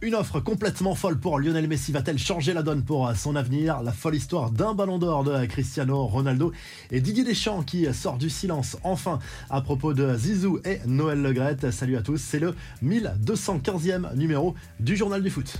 Une offre complètement folle pour Lionel Messi va-t-elle changer la donne pour son avenir? La folle histoire d'un ballon d'or de Cristiano Ronaldo et Didier Deschamps qui sort du silence enfin à propos de Zizou et Noël Legrette. Salut à tous, c'est le 1215e numéro du journal du foot.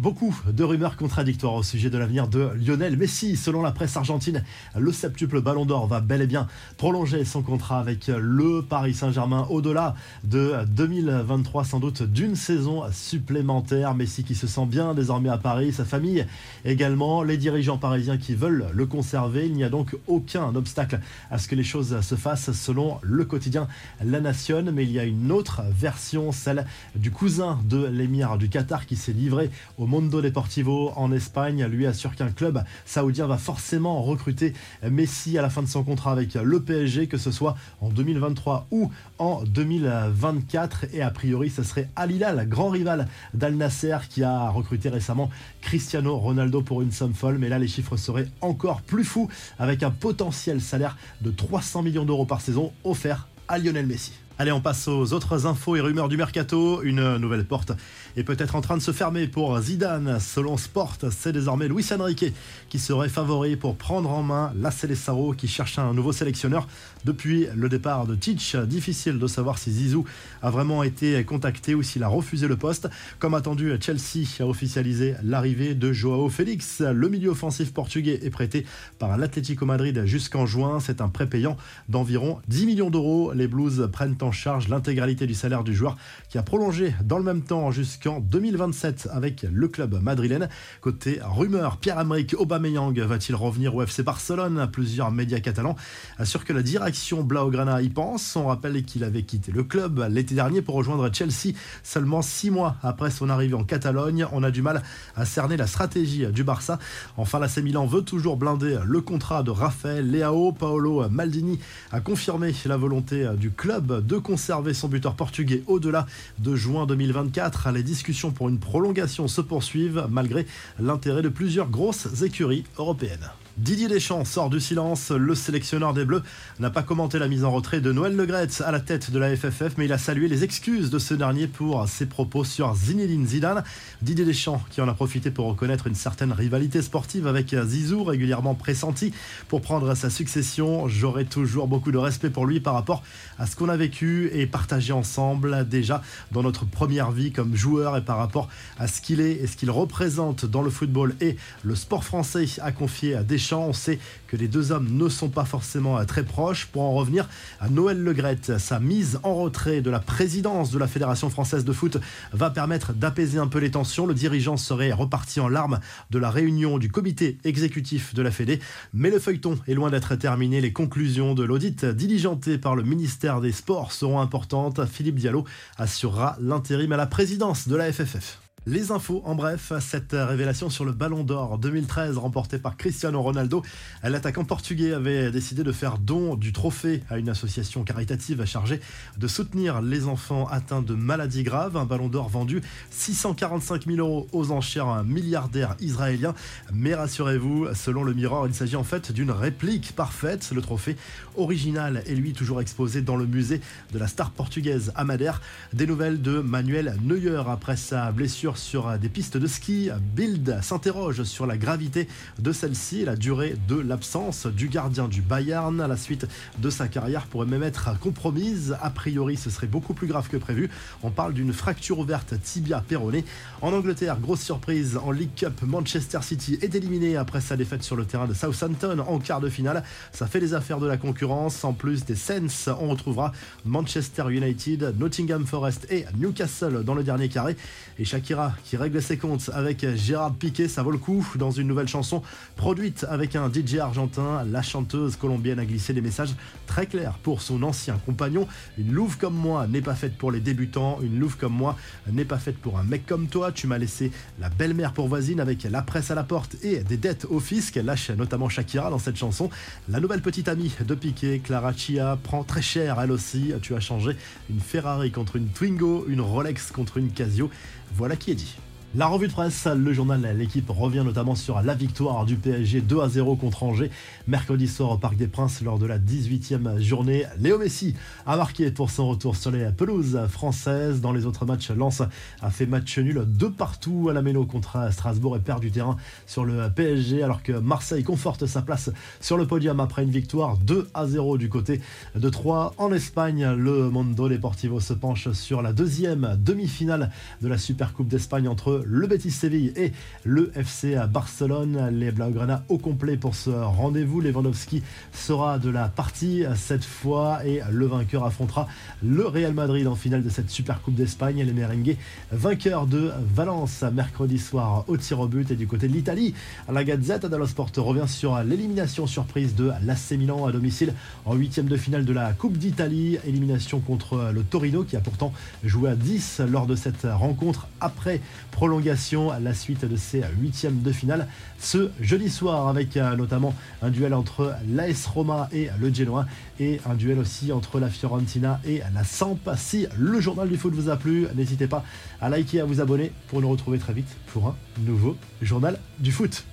Beaucoup de rumeurs contradictoires au sujet de l'avenir de Lionel Messi. Selon la presse argentine, le septuple Ballon d'Or va bel et bien prolonger son contrat avec le Paris Saint-Germain au-delà de 2023, sans doute d'une saison supplémentaire. Messi qui se sent bien désormais à Paris, sa famille également, les dirigeants parisiens qui veulent le conserver. Il n'y a donc aucun obstacle à ce que les choses se fassent selon le quotidien La Nation. Mais il y a une autre version, celle du cousin de l'émir du Qatar qui s'est livré au Mondo Deportivo en Espagne lui assure qu'un club saoudien va forcément recruter Messi à la fin de son contrat avec le PSG, que ce soit en 2023 ou en 2024. Et a priori, ce serait Al Hilal, grand rival d'Al Nasser, qui a recruté récemment Cristiano Ronaldo pour une somme folle. Mais là, les chiffres seraient encore plus fous avec un potentiel salaire de 300 millions d'euros par saison offert à Lionel Messi. Allez, on passe aux autres infos et rumeurs du mercato. Une nouvelle porte est peut-être en train de se fermer pour Zidane. Selon Sport, c'est désormais Luis Enrique qui serait favori pour prendre en main la Célessaro qui cherche un nouveau sélectionneur depuis le départ de Titch. Difficile de savoir si Zizou a vraiment été contacté ou s'il a refusé le poste. Comme attendu, Chelsea a officialisé l'arrivée de Joao Félix. Le milieu offensif portugais est prêté par l'Atlético Madrid jusqu'en juin. C'est un prêt payant d'environ 10 millions d'euros. Les Blues prennent en charge l'intégralité du salaire du joueur qui a prolongé dans le même temps jusqu'en 2027 avec le club madrilène. Côté rumeur, Pierre-Emerick Aubameyang va-t-il revenir au FC Barcelone? Plusieurs médias catalans assurent que la direction Blaugrana y pense. On rappelle qu'il avait quitté le club l'été dernier pour rejoindre Chelsea seulement six mois après son arrivée en Catalogne. On a du mal à cerner la stratégie du Barça. Enfin, l'AC Milan veut toujours blinder le contrat de Raphaël Leao. Paolo Maldini a confirmé la volonté du club conserver son buteur portugais au-delà de juin 2024. Les discussions pour une prolongation se poursuivent malgré l'intérêt de plusieurs grosses écuries européennes. Didier Deschamps sort du silence. Le sélectionneur des Bleus n'a pas commenté la mise en retrait de Noël Legretz à la tête de la FFF, mais il a salué les excuses de ce dernier pour ses propos sur Zinedine Zidane. Didier Deschamps qui en a profité pour reconnaître une certaine rivalité sportive avec Zizou, régulièrement pressenti pour prendre sa succession. J'aurai toujours beaucoup de respect pour lui par rapport à ce qu'on a vécu et partagé ensemble déjà dans notre première vie comme joueur et par rapport à ce qu'il est et ce qu'il représente dans le football et le sport français, a confié à Deschamps on sait que les deux hommes ne sont pas forcément euh, très proches. Pour en revenir à Noël Legrette, sa mise en retrait de la présidence de la Fédération française de foot va permettre d'apaiser un peu les tensions. Le dirigeant serait reparti en larmes de la réunion du comité exécutif de la Fédé. Mais le feuilleton est loin d'être terminé. Les conclusions de l'audit diligenté par le ministère des Sports seront importantes. Philippe Diallo assurera l'intérim à la présidence de la FFF. Les infos, en bref, cette révélation sur le Ballon d'Or 2013 remporté par Cristiano Ronaldo. L'attaquant portugais avait décidé de faire don du trophée à une association caritative chargée de soutenir les enfants atteints de maladies graves. Un Ballon d'Or vendu 645 000 euros aux enchères à un milliardaire israélien. Mais rassurez-vous, selon le Mirror, il s'agit en fait d'une réplique parfaite. Le trophée original est lui toujours exposé dans le musée de la star portugaise Amader. Des nouvelles de Manuel Neuer après sa blessure sur des pistes de ski. Bild s'interroge sur la gravité de celle-ci la durée de l'absence du gardien du Bayern. À la suite de sa carrière pourrait même être compromise. A priori, ce serait beaucoup plus grave que prévu. On parle d'une fracture ouverte tibia péronée. En Angleterre, grosse surprise en League Cup, Manchester City est éliminé après sa défaite sur le terrain de Southampton en quart de finale. Ça fait les affaires de la concurrence. En plus des Saints, on retrouvera Manchester United, Nottingham Forest et Newcastle dans le dernier carré. Et Shakira qui règle ses comptes avec Gérard Piquet, ça vaut le coup dans une nouvelle chanson produite avec un DJ argentin. La chanteuse colombienne a glissé des messages très clairs pour son ancien compagnon. Une louve comme moi n'est pas faite pour les débutants, une louve comme moi n'est pas faite pour un mec comme toi. Tu m'as laissé la belle-mère pour voisine avec la presse à la porte et des dettes au fisc. Lâche notamment Shakira dans cette chanson. La nouvelle petite amie de Piquet, Clara Chia, prend très cher elle aussi. Tu as changé une Ferrari contre une Twingo, une Rolex contre une Casio. Voilà qui est dit. La revue de presse, le journal L'équipe revient notamment sur la victoire du PSG 2 à 0 contre Angers mercredi soir au Parc des Princes lors de la 18e journée. Léo Messi a marqué pour son retour sur les pelouses françaises. Dans les autres matchs, Lens a fait match nul de partout à la Méno contre Strasbourg et perd du terrain sur le PSG alors que Marseille conforte sa place sur le podium après une victoire 2 à 0 du côté de 3 en Espagne. Le Mondo Deportivo se penche sur la deuxième demi-finale de la Supercoupe d'Espagne entre le Betis Séville et le FC Barcelone. Les Blaugrana au complet pour ce rendez-vous. Lewandowski sera de la partie cette fois et le vainqueur affrontera le Real Madrid en finale de cette Super Coupe d'Espagne. Les merengues vainqueurs de Valence mercredi soir au tir au but et du côté de l'Italie. La Gazette dello Sport revient sur l'élimination surprise de l'AC Milan à domicile en huitième de finale de la Coupe d'Italie. Élimination contre le Torino qui a pourtant joué à 10 lors de cette rencontre après prolongation à la suite de ces huitièmes de finale ce jeudi soir avec euh, notamment un duel entre l'AS Roma et le Genoa et un duel aussi entre la Fiorentina et la Samp. Si le journal du foot vous a plu, n'hésitez pas à liker à vous abonner pour nous retrouver très vite pour un nouveau journal du foot.